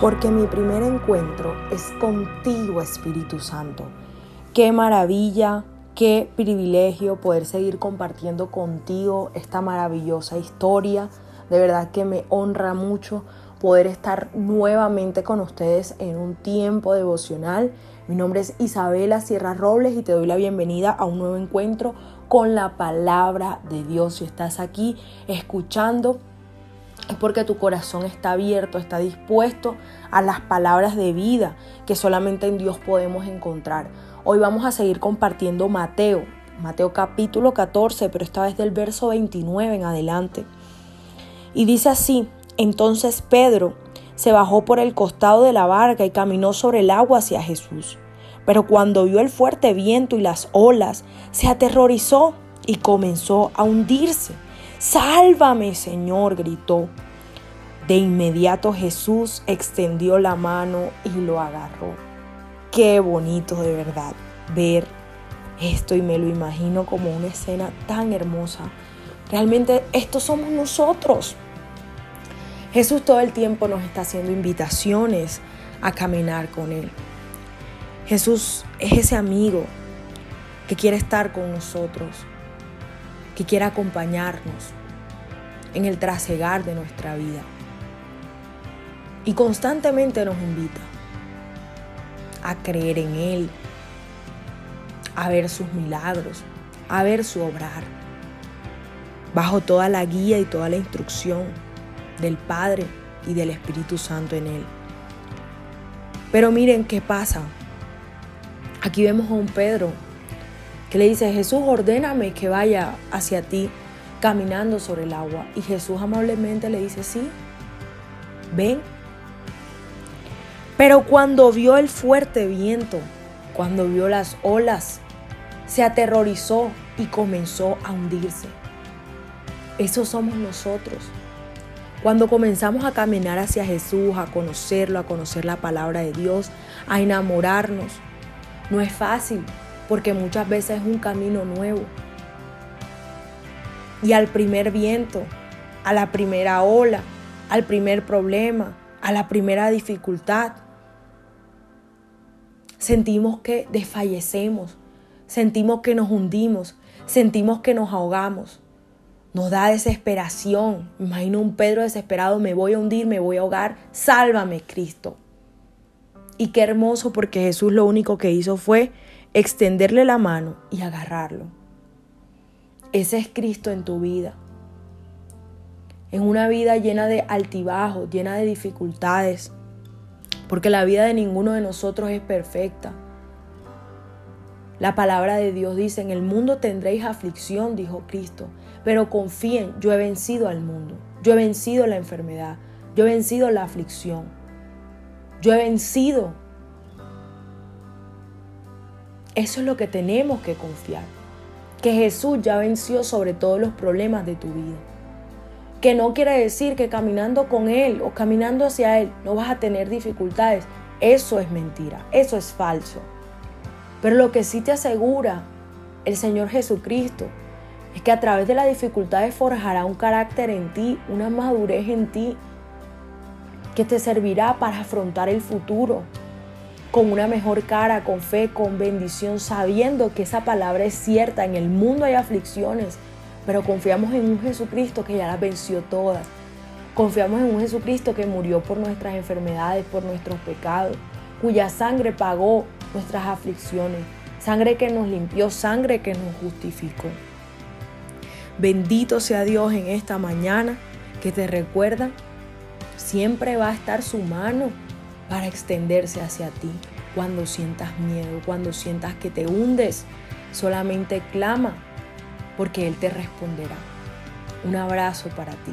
porque mi primer encuentro es contigo, Espíritu Santo. Qué maravilla, qué privilegio poder seguir compartiendo contigo esta maravillosa historia. De verdad que me honra mucho poder estar nuevamente con ustedes en un tiempo devocional. Mi nombre es Isabela Sierra Robles y te doy la bienvenida a un nuevo encuentro con la palabra de Dios. Si estás aquí escuchando, es porque tu corazón está abierto, está dispuesto a las palabras de vida que solamente en Dios podemos encontrar. Hoy vamos a seguir compartiendo Mateo, Mateo capítulo 14, pero esta vez del verso 29 en adelante. Y dice así, entonces Pedro se bajó por el costado de la barca y caminó sobre el agua hacia Jesús. Pero cuando vio el fuerte viento y las olas, se aterrorizó y comenzó a hundirse. Sálvame, Señor, gritó. De inmediato Jesús extendió la mano y lo agarró. Qué bonito de verdad ver esto y me lo imagino como una escena tan hermosa. Realmente estos somos nosotros. Jesús todo el tiempo nos está haciendo invitaciones a caminar con Él. Jesús es ese amigo que quiere estar con nosotros, que quiere acompañarnos en el trasegar de nuestra vida. Y constantemente nos invita a creer en Él, a ver sus milagros, a ver su obrar, bajo toda la guía y toda la instrucción del Padre y del Espíritu Santo en Él. Pero miren qué pasa. Aquí vemos a un Pedro que le dice, Jesús, ordéname que vaya hacia ti caminando sobre el agua. Y Jesús amablemente le dice, sí, ven. Pero cuando vio el fuerte viento, cuando vio las olas, se aterrorizó y comenzó a hundirse. Eso somos nosotros. Cuando comenzamos a caminar hacia Jesús, a conocerlo, a conocer la palabra de Dios, a enamorarnos, no es fácil porque muchas veces es un camino nuevo. Y al primer viento, a la primera ola, al primer problema, a la primera dificultad, sentimos que desfallecemos, sentimos que nos hundimos, sentimos que nos ahogamos. Nos da desesperación. Imagino un Pedro desesperado, me voy a hundir, me voy a ahogar, sálvame Cristo. Y qué hermoso porque Jesús lo único que hizo fue extenderle la mano y agarrarlo. Ese es Cristo en tu vida. En una vida llena de altibajos, llena de dificultades, porque la vida de ninguno de nosotros es perfecta. La palabra de Dios dice, en el mundo tendréis aflicción, dijo Cristo, pero confíen, yo he vencido al mundo, yo he vencido la enfermedad, yo he vencido la aflicción, yo he vencido. Eso es lo que tenemos que confiar, que Jesús ya venció sobre todos los problemas de tu vida. Que no quiere decir que caminando con Él o caminando hacia Él no vas a tener dificultades. Eso es mentira, eso es falso. Pero lo que sí te asegura el Señor Jesucristo es que a través de las dificultades forjará un carácter en ti, una madurez en ti, que te servirá para afrontar el futuro con una mejor cara, con fe, con bendición, sabiendo que esa palabra es cierta. En el mundo hay aflicciones, pero confiamos en un Jesucristo que ya las venció todas. Confiamos en un Jesucristo que murió por nuestras enfermedades, por nuestros pecados, cuya sangre pagó nuestras aflicciones, sangre que nos limpió, sangre que nos justificó. Bendito sea Dios en esta mañana que te recuerda, siempre va a estar su mano para extenderse hacia ti. Cuando sientas miedo, cuando sientas que te hundes, solamente clama porque Él te responderá. Un abrazo para ti.